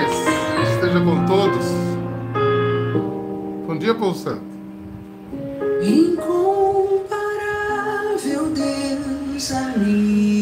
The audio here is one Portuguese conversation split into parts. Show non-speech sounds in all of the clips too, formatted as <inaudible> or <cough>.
paz esteja com todos. Bom dia, Paulo Santo. Incomparável Deus, amigo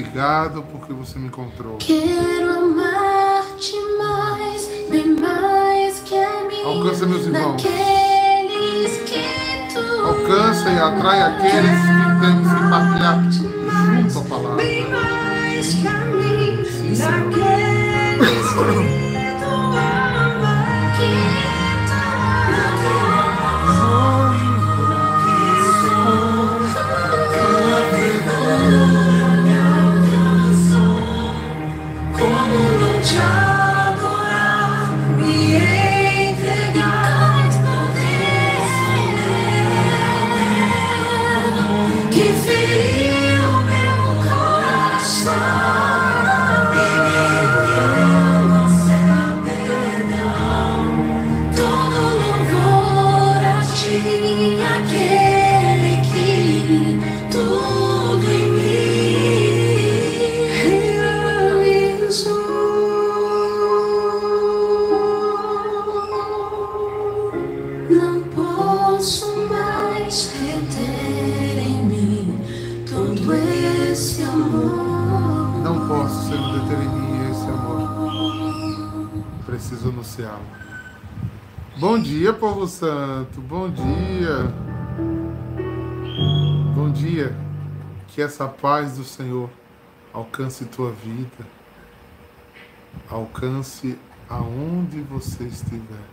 obrigado porque você me encontrou. Quero amar-te mais, bem mais que a mim. Alcança meus irmãos. Que Alcança e atrai aqueles que têm se partilhar Que essa paz do Senhor alcance tua vida. Alcance aonde você estiver.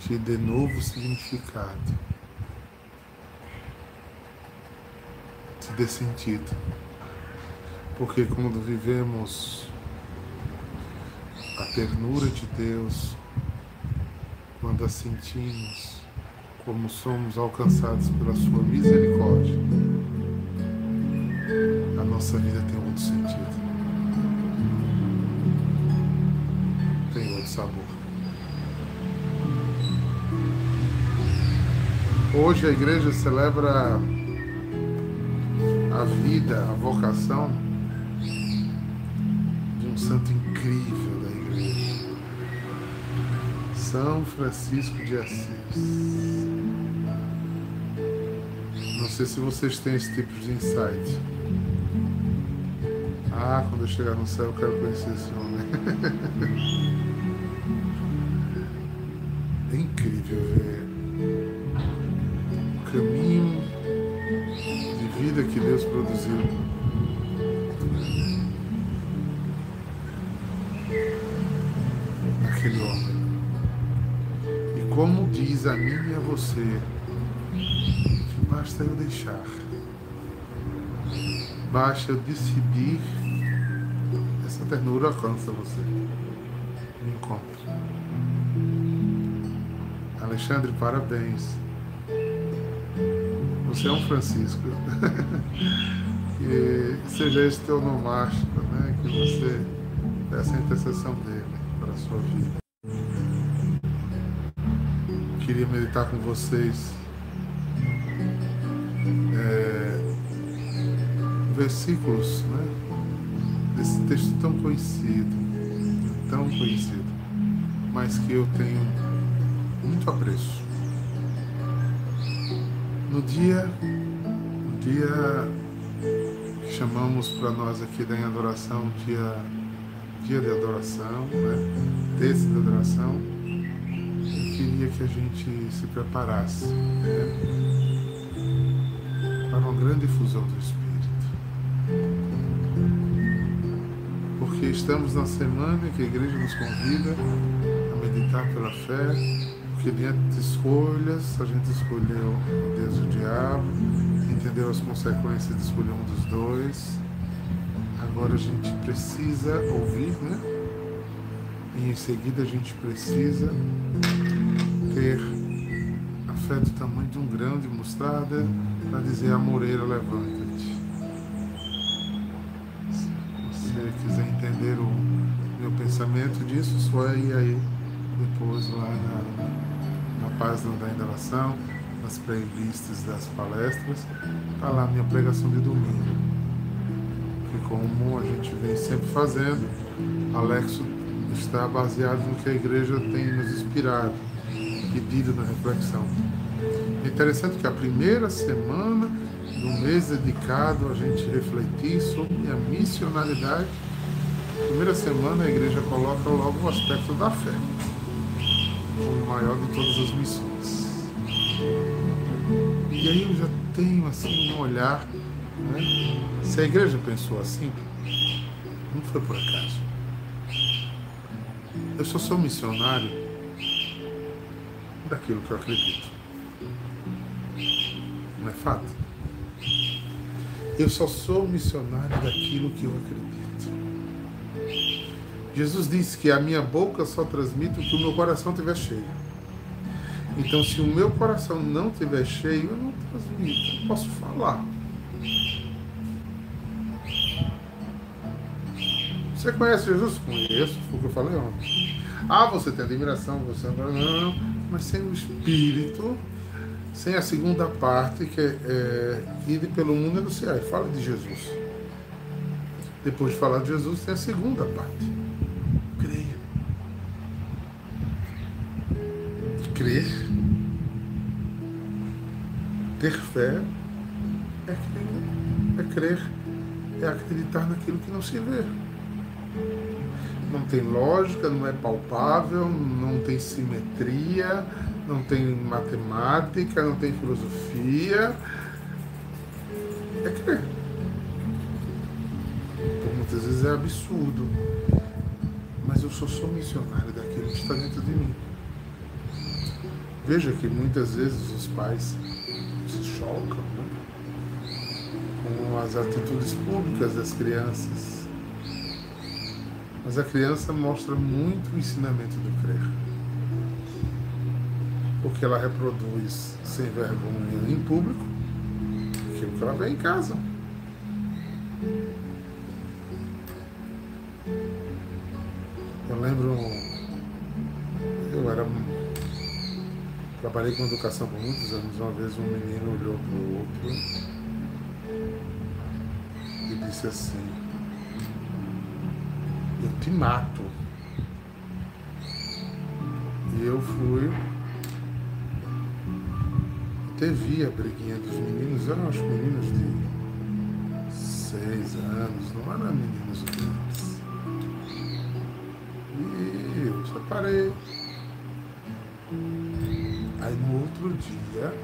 Te dê novo significado. Te dê sentido. Porque quando vivemos a ternura de Deus, quando a sentimos como somos alcançados pela sua misericórdia, nossa vida tem outro sentido. Tem outro sabor. Hoje a igreja celebra a vida, a vocação de um santo incrível da igreja, São Francisco de Assis. Não sei se vocês têm esse tipo de insight. Ah, quando eu chegar no céu eu quero conhecer esse homem. <laughs> É incrível ver o caminho de vida que Deus produziu. Naquele homem. E como diz a mim e a você, que basta eu deixar, basta eu decidir, essa ternura alcança você. Me encontra. Alexandre, parabéns. Você é um Francisco. que <laughs> seja esse teu nomástico, né? Que você Peça a intercessão dele para a sua vida. Queria meditar com vocês é, versículos né, desse texto tão conhecido, tão conhecido, mas que eu tenho muito apreço. No dia, no dia que chamamos para nós aqui da adoração, dia, dia de adoração, né? Terça de adoração, eu queria que a gente se preparasse né? para uma grande fusão do Espírito. Estamos na semana que a igreja nos convida a meditar pela fé, porque diante de escolhas, a gente escolheu o Deus e o diabo, entendeu as consequências de escolher um dos dois. Agora a gente precisa ouvir, né? E em seguida a gente precisa ter a fé do tamanho de um grão de mostarda para dizer a moreira levanta-te. Pensamento disso, ir aí depois lá na, página da indalação, nas playlists das palestras, está lá minha pregação de domingo. Que como a gente vem sempre fazendo, Alexo está baseado no que a igreja tem nos inspirado, pedido na reflexão. É interessante que a primeira semana do mês dedicado a gente refletir sobre a missionalidade, primeira semana a igreja coloca logo o aspecto da fé o maior de todas as missões. E aí eu já tenho assim um olhar, né? se a igreja pensou assim, não foi por acaso. Eu só sou missionário daquilo que eu acredito. Não é fato? Eu só sou missionário daquilo que eu acredito. Jesus disse que a minha boca só transmite o que o meu coração tiver cheio. Então, se o meu coração não estiver cheio, eu não transmito, eu posso falar. Você conhece Jesus? Conheço, foi o que eu falei ontem. Ah, você tem admiração, você não, não, mas sem o Espírito, sem a segunda parte, que é, é ir pelo mundo anunciar. Fala de Jesus. Depois de falar de Jesus, tem a segunda parte. Crer, ter fé, é crer, é crer, é acreditar naquilo que não se vê. Não tem lógica, não é palpável, não tem simetria, não tem matemática, não tem filosofia. É crer. Por muitas vezes é absurdo. Mas eu só sou missionário daquilo que está dentro de mim. Veja que muitas vezes os pais se chocam né? com as atitudes públicas das crianças. Mas a criança mostra muito o ensinamento do crer. Porque ela reproduz sem vergonha em público aquilo que ela vê em casa. Trabalhei com educação por muitos anos. Uma vez um menino olhou para o outro e disse assim: Eu te mato. E eu fui. Teve a briguinha dos meninos, eram os meninos de seis anos, não eram meninos grandes. E eu separei. Aí no outro dia,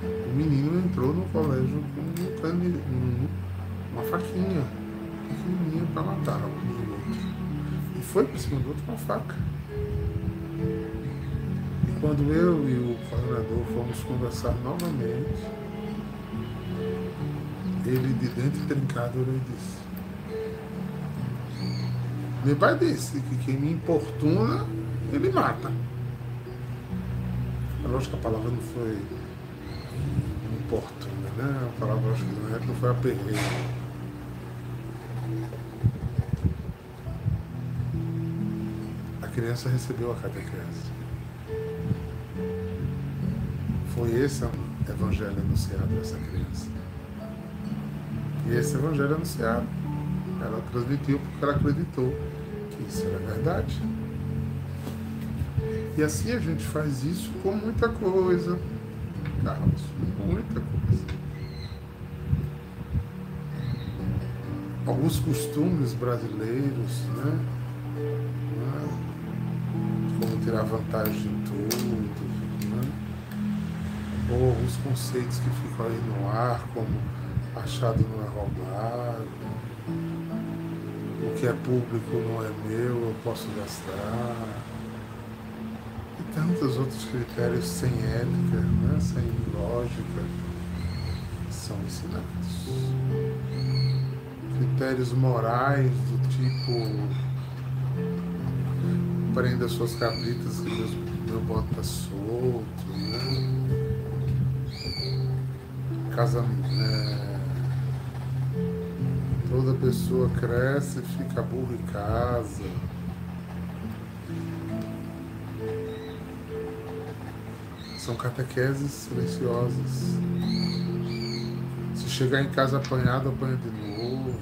o menino entrou no colégio com um uma faquinha pequenininha para matar o outro. E foi para cima do outro com a faca. E quando eu e o coordenador fomos conversar novamente, ele de dentro trincado ele disse. Meu pai disse que quem me importuna, ele mata. Acho que a palavra não foi importuna, né? A palavra acho que na época foi aperreio. A criança recebeu a catequese. Foi esse o evangelho anunciado a essa criança. E esse evangelho anunciado, ela transmitiu porque ela acreditou que isso era verdade. E assim a gente faz isso com muita coisa, Carlos, muita coisa. Alguns costumes brasileiros, né? Como tirar vantagem em tudo, né? Ou alguns conceitos que ficam aí no ar, como achado não é roubado, o que é público não é meu, eu posso gastar tantos outros critérios sem ética, né, sem lógica, são ensinados. Critérios morais do tipo prenda suas cabritas que meu boto tá solto, né? Casamento. Né? Toda pessoa cresce e fica burro em casa São catequeses silenciosas. Se chegar em casa apanhado, apanha de novo.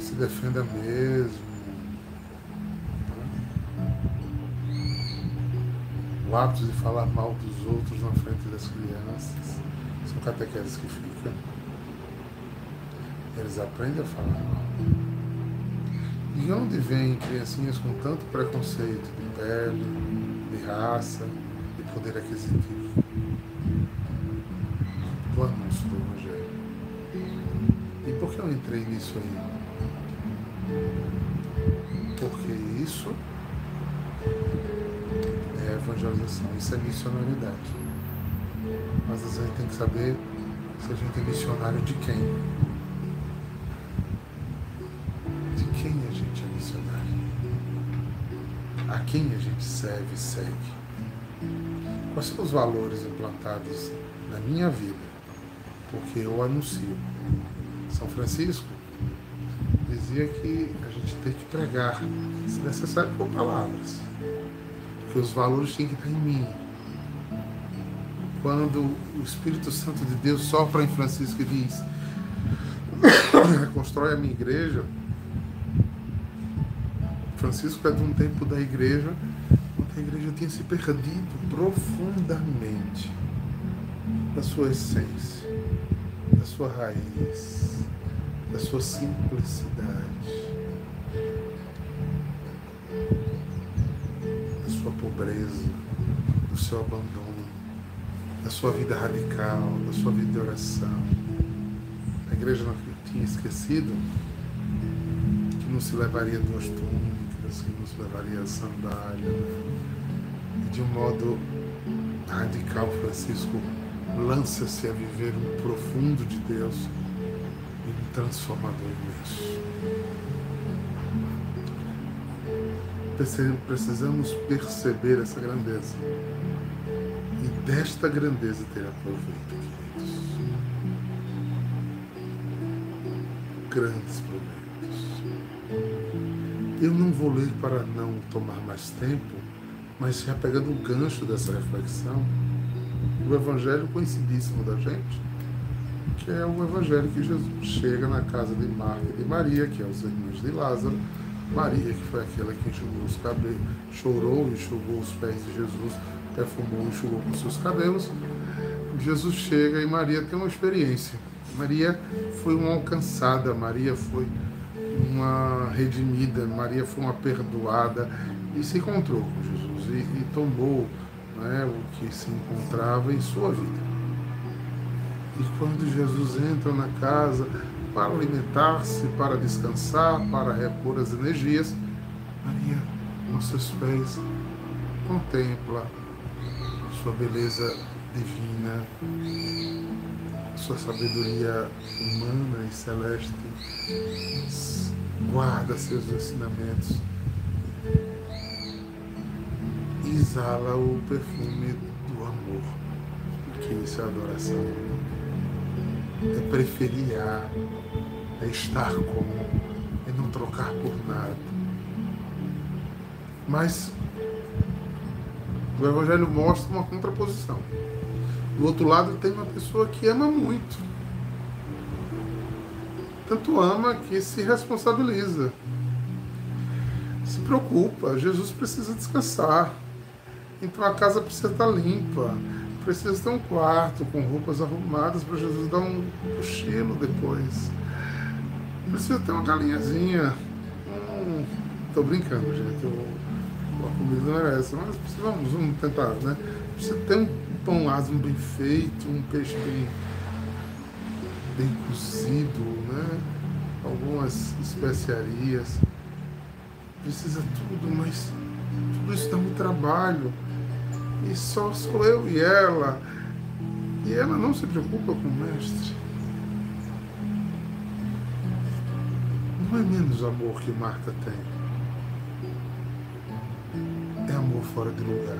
Se defenda mesmo. O hábito de falar mal dos outros na frente das crianças. São catequeses que ficam. Eles aprendem a falar mal. E onde vêm criancinhas com tanto preconceito de pele, de raça, poder aquisitivo do anúncio do Evangelho. E por que eu entrei nisso aí? Porque isso é evangelização, isso é missionaridade. Mas às vezes tem que saber se a gente é missionário de quem. De quem a gente é missionário. A quem a gente serve e segue. Quais são os valores implantados na minha vida? Porque eu anuncio. São Francisco dizia que a gente tem que pregar, se necessário, com palavras. Porque os valores têm que estar em mim. Quando o Espírito Santo de Deus sopra em Francisco e diz: <coughs> reconstrói a minha igreja. Francisco é de um tempo da igreja a igreja tinha se perdido profundamente da sua essência, da sua raiz, da sua simplicidade, da sua pobreza, do seu abandono, da sua vida radical, da sua vida de oração. A igreja não tinha esquecido que não se levaria duas túnicas, que não se levaria sandália, de um modo radical, Francisco lança-se a viver um profundo de Deus e um transformador imenso. Precisamos perceber essa grandeza e desta grandeza ter aproveito, queridos. Grandes proveitos. Eu não vou ler para não tomar mais tempo, mas já pegando o gancho dessa reflexão, o evangelho conhecidíssimo da gente, que é o evangelho que Jesus chega na casa de Marta e de Maria, que é os irmãos de Lázaro, Maria, que foi aquela que enxugou os cabelos, chorou, enxugou os pés de Jesus, perfumou, enxugou com seus cabelos. Jesus chega e Maria tem uma experiência. Maria foi uma alcançada, Maria foi uma redimida, Maria foi uma perdoada e se encontrou com Jesus e, e tomou né, o que se encontrava em sua vida. E quando Jesus entra na casa para alimentar-se, para descansar, para repor as energias, Maria, aos seus pés, contempla sua beleza divina, sua sabedoria humana e celeste, guarda seus ensinamentos exala o perfume do amor, que isso é adoração. É preferir a, é estar com, é não trocar por nada. Mas o Evangelho mostra uma contraposição. Do outro lado tem uma pessoa que ama muito. Tanto ama que se responsabiliza. Se preocupa. Jesus precisa descansar. Então a casa precisa estar limpa. Precisa ter um quarto com roupas arrumadas para Jesus dar um cochilo depois. Precisa ter uma galinhazinha. Hum, tô brincando, gente. Eu, a comida não é essa, mas vamos, vamos tentar, né? Precisa ter um pão asmo bem feito, um peixe bem, bem cozido, né? Algumas especiarias. Precisa tudo, mas tudo isso dá muito trabalho. E só sou eu e ela. E ela não se preocupa com o mestre. Não é menos amor que Marta tem. É amor fora de lugar.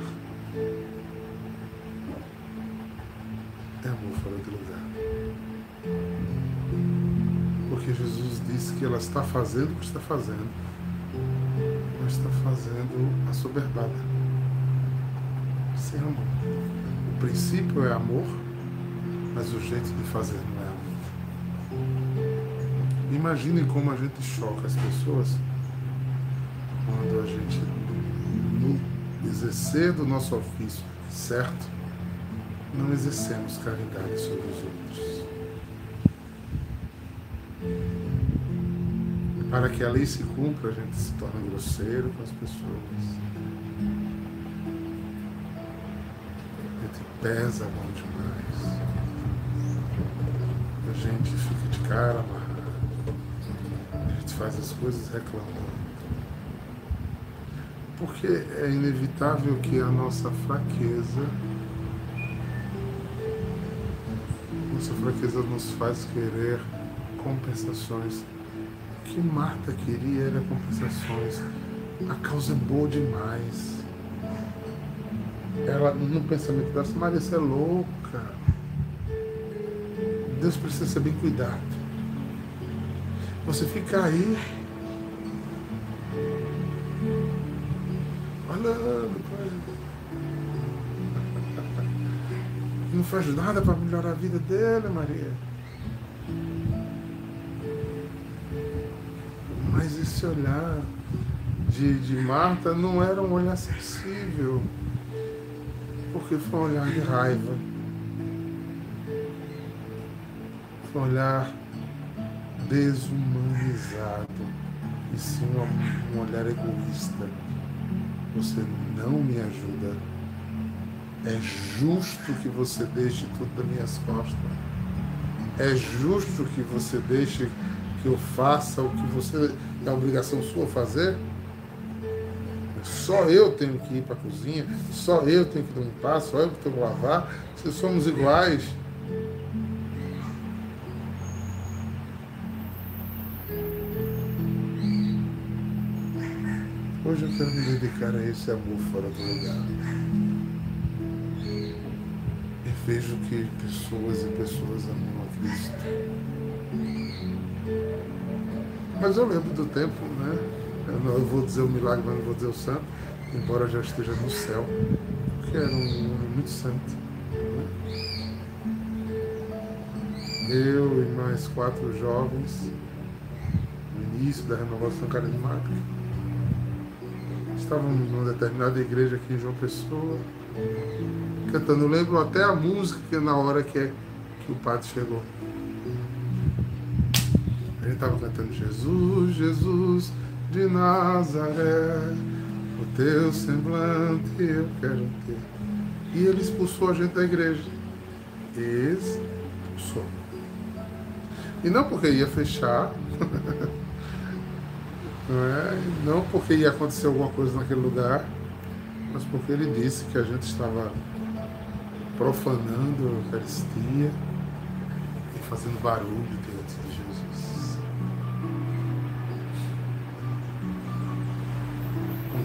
É amor fora de lugar. Porque Jesus disse que ela está fazendo o que está fazendo, mas está fazendo a soberbada sem amor. O princípio é amor, mas o jeito de fazer não é amor. Imaginem como a gente choca as pessoas quando a gente, no exercer do nosso ofício certo, não exercemos caridade sobre os outros. Para que a lei se cumpra, a gente se torna grosseiro com as pessoas pesa mão demais. A gente fica de cara amarrada. A gente faz as coisas reclamando. Porque é inevitável que a nossa fraqueza, nossa fraqueza nos faz querer compensações. O que Marta queria era compensações. A causa é boa demais ela no pensamento dela, Maria, você é louca. Deus precisa ser bem cuidado. Você fica aí olhando Não faz nada para melhorar a vida dela, Maria. Mas esse olhar de, de Marta não era um olhar sensível porque foi um olhar de raiva. Foi um olhar desumanizado. E sim um, um olhar egoísta. Você não me ajuda. É justo que você deixe tudo das minhas costas. É justo que você deixe que eu faça o que você é obrigação sua fazer? Só eu tenho que ir para a cozinha, só eu tenho que limpar, só eu tenho que lavar. Se somos iguais. Hoje eu quero me dedicar a esse amor fora do lugar. E vejo que pessoas e pessoas amam a Cristo. Mas eu lembro do tempo, né? Eu, não, eu vou dizer o milagre, mas não vou dizer o santo, embora já esteja no céu, porque era um homem muito santo. Né? Eu e mais quatro jovens, no início da renovação carismática, estávamos numa determinada igreja aqui em João Pessoa, cantando. Eu lembro até a música que na hora que, é, que o padre chegou. A gente estava cantando Jesus, Jesus, de Nazaré, o teu semblante eu quero ter. E ele expulsou a gente da igreja. Expulsou. E não porque ia fechar, <laughs> não, é? não porque ia acontecer alguma coisa naquele lugar, mas porque ele disse que a gente estava profanando a Eucaristia e fazendo barulho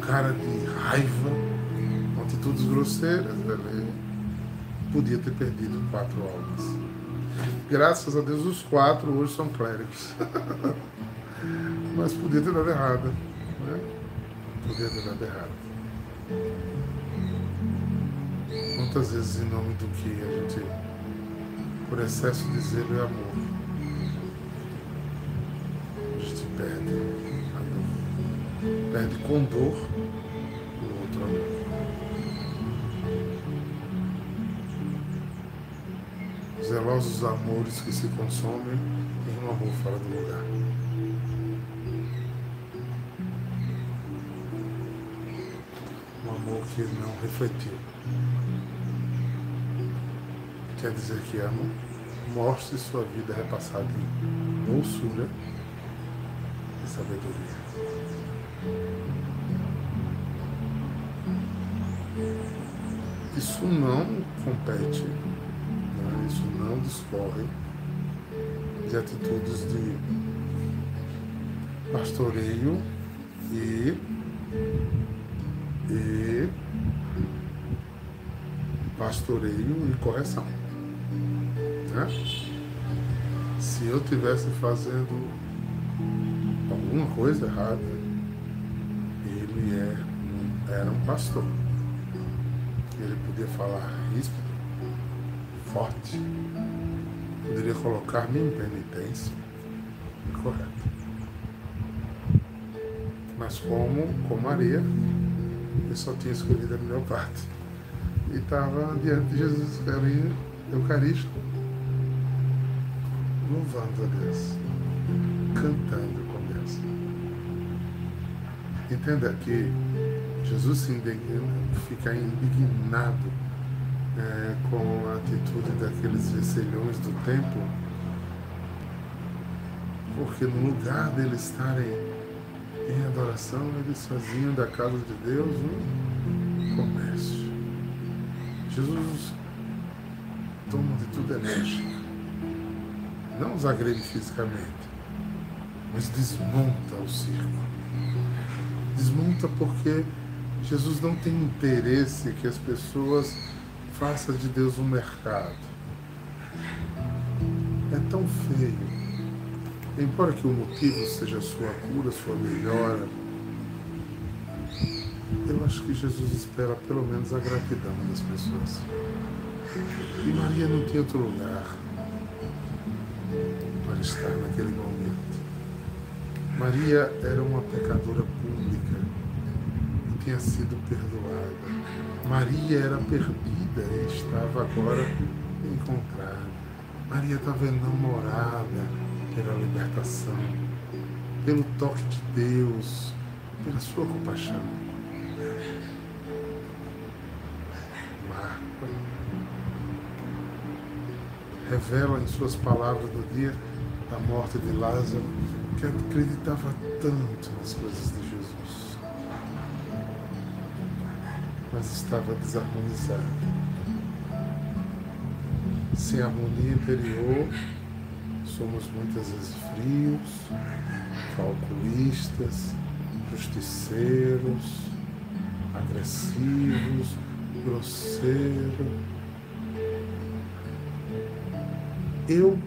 cara de raiva, com atitudes grosseiras, ele podia ter perdido quatro almas. Graças a Deus, os quatro hoje são clérigos. <laughs> Mas podia ter dado errado. Né? podia ter dado errado. Quantas vezes, em nome do que a gente, por excesso de zelo e amor, Perde com dor o outro amor. Zelosos amores que se consomem em um amor fora do lugar. Um amor que não refletiu quer dizer que ama, mostre sua vida repassada em doçura e sabedoria. Isso não compete, né? isso não discorre de atitudes de pastoreio e, e pastoreio e correção. Né? Se eu tivesse fazendo alguma coisa errada, ele é, era um pastor. Ele podia falar ríspido, forte, poderia colocar-me em penitência, incorreto. Mas como com Maria, eu só tinha escolhido a melhor parte. E estava diante de Jesus Eucarístico louvando a Deus, cantando. Entenda que Jesus se indigna, fica indignado é, com a atitude daqueles vecelhões do templo, porque no lugar deles estarem em adoração, eles faziam da casa de Deus um comércio. Jesus toma de tudo enérgico não os agride fisicamente, mas desmonta o circo. Desmonta porque Jesus não tem interesse que as pessoas façam de Deus um mercado. É tão feio. Embora que o motivo seja sua cura, sua melhora, eu acho que Jesus espera pelo menos a gratidão das pessoas. E Maria não tinha outro lugar para estar naquele momento. Maria era uma pecadora pública e tinha sido perdoada. Maria era perdida e estava agora encontrada. Maria estava enamorada pela libertação, pelo toque de Deus, pela sua compaixão. Marta revela em suas palavras do dia da morte de Lázaro que acreditava tanto nas coisas de Jesus, mas estava desarmonizado. Sem harmonia interior, somos muitas vezes frios, calculistas, justiceiros, agressivos, grosseiros eu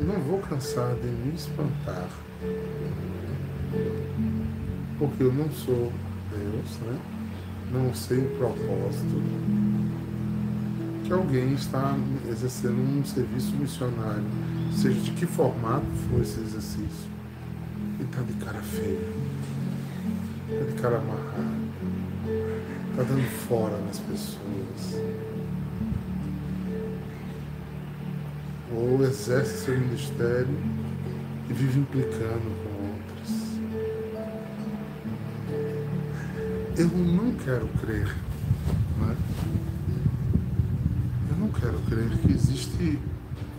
não vou cansar de me espantar, porque eu não sou Deus, né? não sei o propósito que alguém está exercendo um serviço missionário, seja de que formato for esse exercício, e está de cara feia, está de cara amarrada, está dando fora nas pessoas. Ou exerce seu ministério e vive implicando com Eu não quero crer, né? eu não quero crer que existe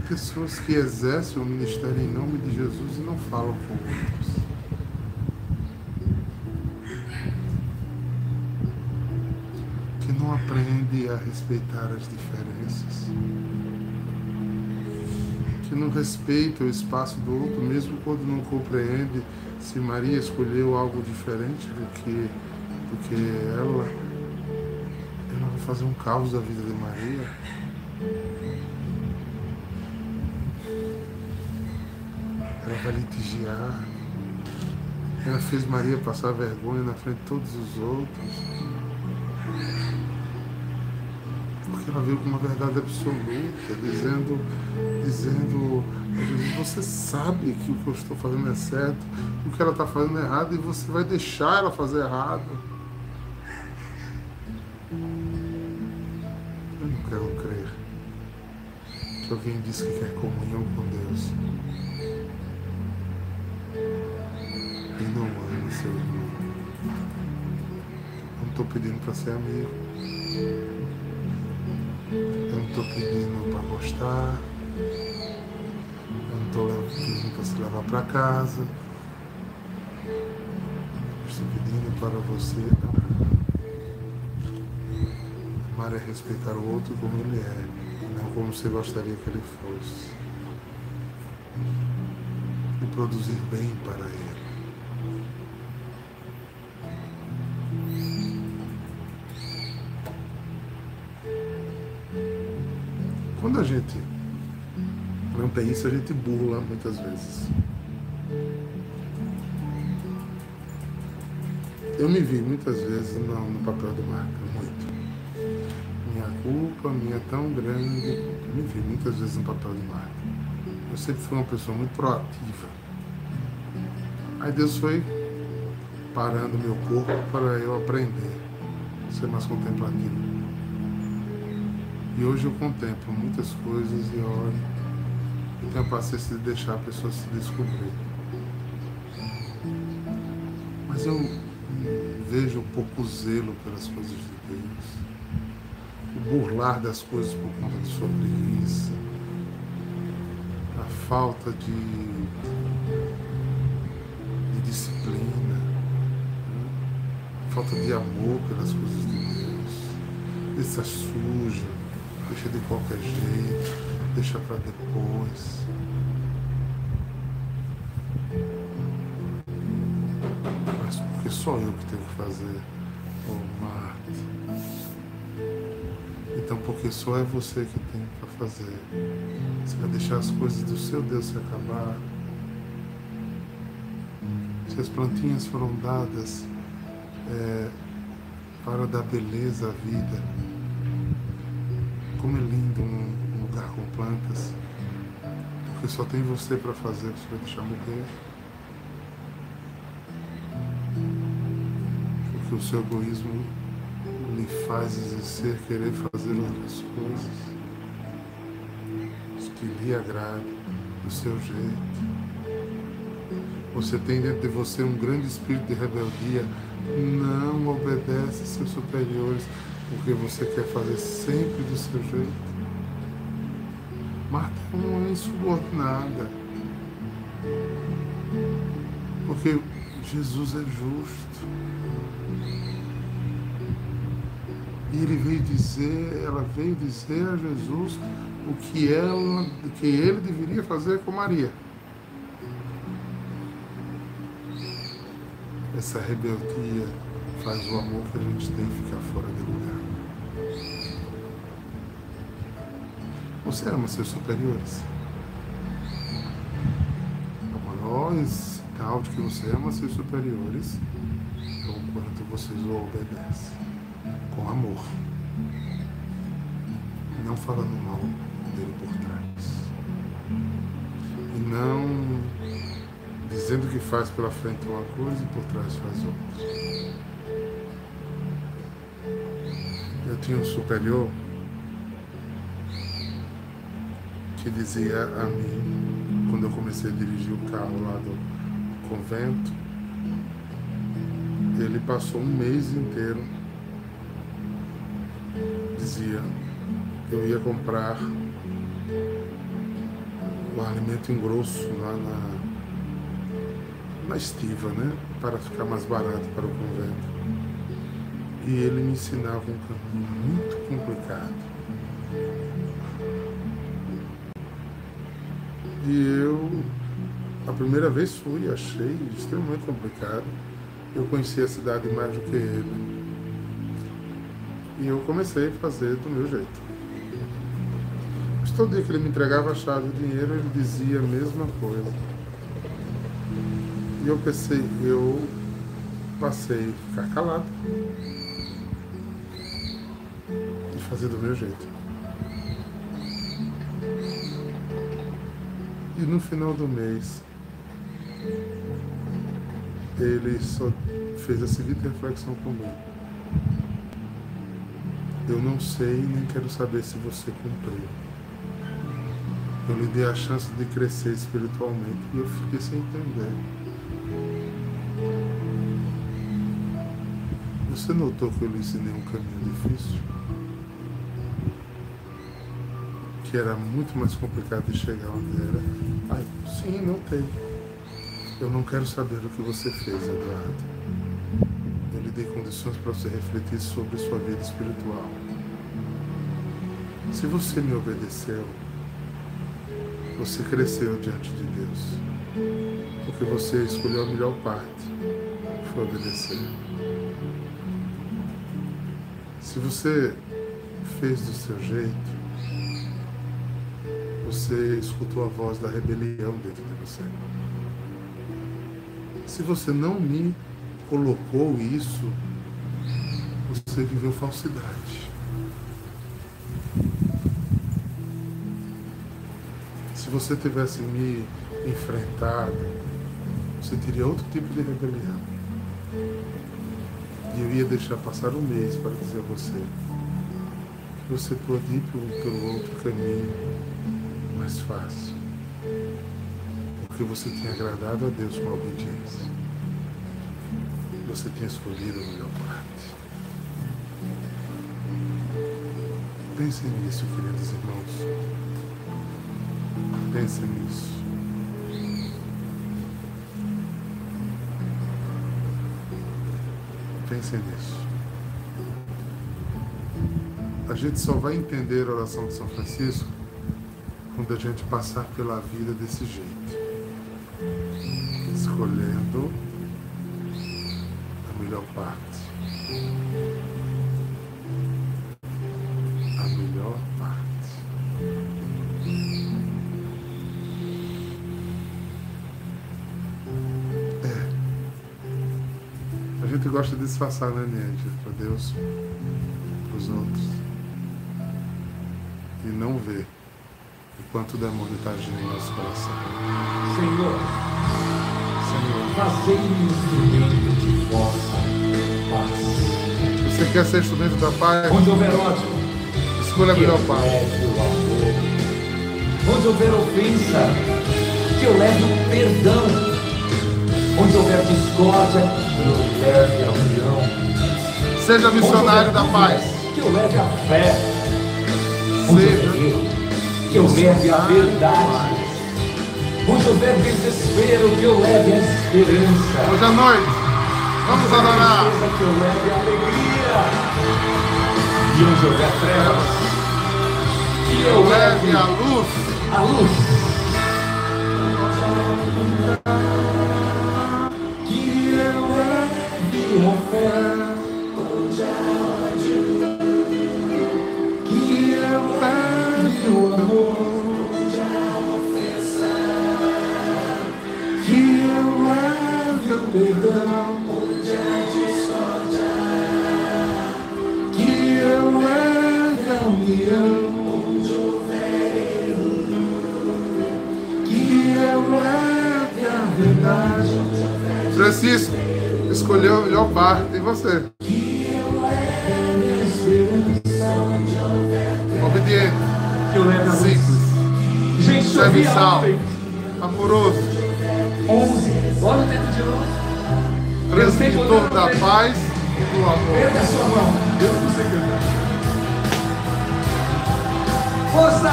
pessoas que exercem o ministério em nome de Jesus e não falam com outros. Que não aprende a respeitar as diferenças que não respeita o espaço do outro, mesmo quando não compreende se Maria escolheu algo diferente do que, do que ela, ela vai fazer um caos da vida de Maria. Ela vai litigiar, Ela fez Maria passar vergonha na frente de todos os outros. Porque ela veio com uma verdade absoluta, dizendo, dizendo você sabe que o que eu estou fazendo é certo, o que ela está fazendo é errado, e você vai deixar ela fazer errado. Que alguém diz que quer comunhão com Deus e não ama seu irmão. Eu não estou pedindo para ser amigo. Eu não estou pedindo para gostar. Eu não estou pedindo para se levar para casa. Estou pedindo para você amar é respeitar o outro como ele é, e como você gostaria que ele fosse. E produzir bem para ele. Quando a gente não tem isso, a gente burla muitas vezes. Eu me vi muitas vezes no, no papel do Marco, muito. Culpa, minha é tão grande, me vi muitas vezes no papel de Marco. Eu sempre fui uma pessoa muito proativa. Aí Deus foi parando meu corpo para eu aprender, ser mais contemplativo. E hoje eu contemplo muitas coisas e olho e tenho a paciência de deixar a pessoa se descobrir. Mas eu vejo pouco zelo pelas coisas de Deus, burlar das coisas por conta de sua preguiça, a falta de, de disciplina, a falta de amor pelas coisas de Deus, essa suja deixa de qualquer jeito, deixa para depois. Mas porque só eu que tenho que fazer, porque só é você que tem para fazer. Você vai deixar as coisas do seu Deus se acabar. Se as plantinhas foram dadas é, para dar beleza à vida, como é lindo um lugar com plantas. Porque só tem você para fazer, você vai deixar morrer. Porque o seu egoísmo lhe faz exercer, querer fazer outras coisas que lhe agradam, do seu jeito. Você tem dentro de você um grande espírito de rebeldia. Não obedece seus superiores porque você quer fazer sempre do seu jeito. Marta é uma insubordinada. Porque Jesus é justo. E ele veio dizer, ela veio dizer a Jesus o que ela, o que ele deveria fazer com Maria. Essa rebeldia faz o amor que a gente tem ficar fora de lugar. Você ama seus superiores? O maior sinal de que você ama seus superiores é o quanto vocês obedecem com amor. Não falando mal dele por trás. E não dizendo que faz pela frente uma coisa e por trás faz outra. Eu tinha um superior que dizia a mim, quando eu comecei a dirigir o carro lá do convento, ele passou um mês inteiro, dizia, eu ia comprar o alimento em grosso lá na, na estiva, né? Para ficar mais barato para o convento. E ele me ensinava um caminho muito complicado. E eu, a primeira vez fui, achei extremamente complicado. Eu conhecia a cidade mais do que ele. E eu comecei a fazer do meu jeito. Mas todo dia que ele me entregava a chave e o dinheiro, ele dizia a mesma coisa. E eu pensei, eu passei a ficar calado e fazer do meu jeito. E no final do mês, ele só fez a seguinte reflexão comigo. Eu não sei nem quero saber se você cumpriu. Eu lhe dei a chance de crescer espiritualmente e eu fiquei sem entender. Você notou que eu lhe ensinei um caminho difícil? Que era muito mais complicado de chegar onde era? Ai, sim, notei. Eu não quero saber o que você fez, Eduardo. Eu lhe dei condições para você refletir sobre sua vida espiritual. Se você me obedeceu, você cresceu diante de Deus. Porque você escolheu a melhor parte, foi obedecer. Se você fez do seu jeito, você escutou a voz da rebelião dentro de você. Se você não me colocou isso, você viveu falsidade. Se você tivesse me enfrentado, você teria outro tipo de rebelião. E eu ia deixar passar um mês para dizer a você que você pode ir pelo, pelo outro caminho mais fácil. Porque você tinha agradado a Deus com a obediência. Você tinha escolhido a melhor parte. Pensem nisso, queridos irmãos. Pense nisso. Pense nisso. A gente só vai entender a oração de São Francisco quando a gente passar pela vida desse jeito, escolhendo gente gosta de disfarçar, né, Nietzsche? Para Deus, para os outros. E não ver o quanto o demônio está agindo no nosso coração. Senhor, Senhor, fazei-me instrumento de vossa paz. você quer ser instrumento da paz? Onde houver ódio, Escolha a melhor amor. Onde houver ofensa, que eu leve o perdão. Onde houver discórdia, que eu leve a união. Seja missionário da paz. Que eu leve a fé. Seja que eu leve a verdade. Onde houver desespero, que eu leve a esperança. Hoje à noite, vamos adorar. Que eu leve a alegria. E onde houver trevas, que eu Leve leve a luz. a luz. Francisco escolheu a melhor parte. E você? Serviçal, ontem. amoroso, 11. Olha o tempo de novo. transmitor da paz e do amor. Erga a sua mão. Deus do secretário. Força!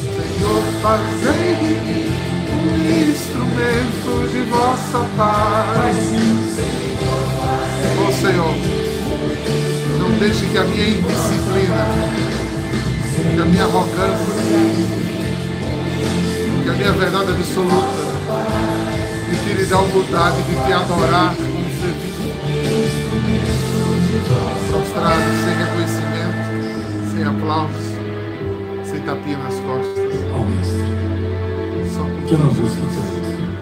Senhor, fazei um instrumento de vossa paz. Ô Senhor, não deixe que a minha indisciplina, que a minha arrogância, que a minha verdade absoluta me tire da humildade de te adorar como serviço. Prostrado, sem reconhecimento, sem aplausos, tapinha nas costas. Ó, mestre, Só que eu não busque o seu reino.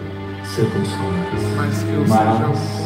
ser consolado. mas que eu Mas- seja um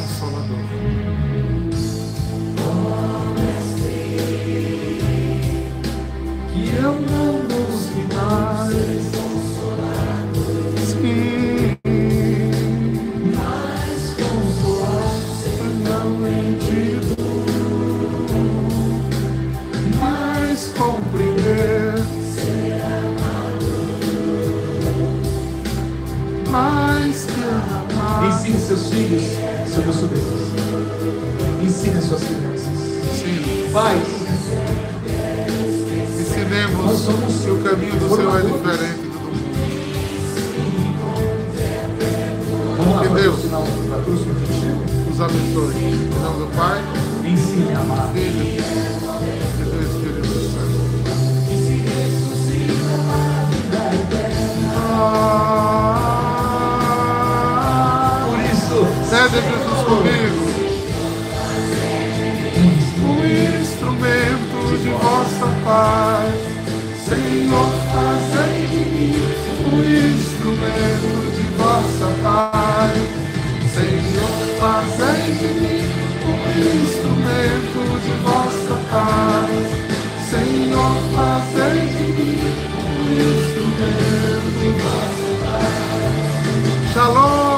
isso, Cede Jesus comigo. O instrumento de vossa paz, Senhor, fazei de mim o instrumento de vossa paz. Senhor, fazei de mim o instrumento de vossa paz. Senhor, fazei de mim o instrumento de vossa paz. Shalom!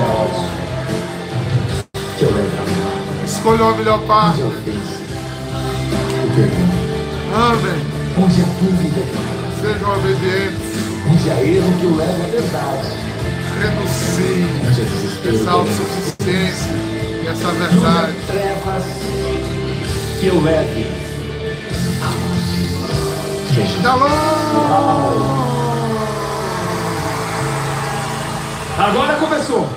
Onde ódio, que eu leve a amar. Escolha a melhor parte. Onde há ofensa, o perdão. Amém. Onde há dúvida, Sejam obedientes. onde há erro, que eu leve a verdade. Onde desespero, essa eu a autossuficiência e essa Onde verdade. trevas, que eu leve a a Shalom! Agora começou.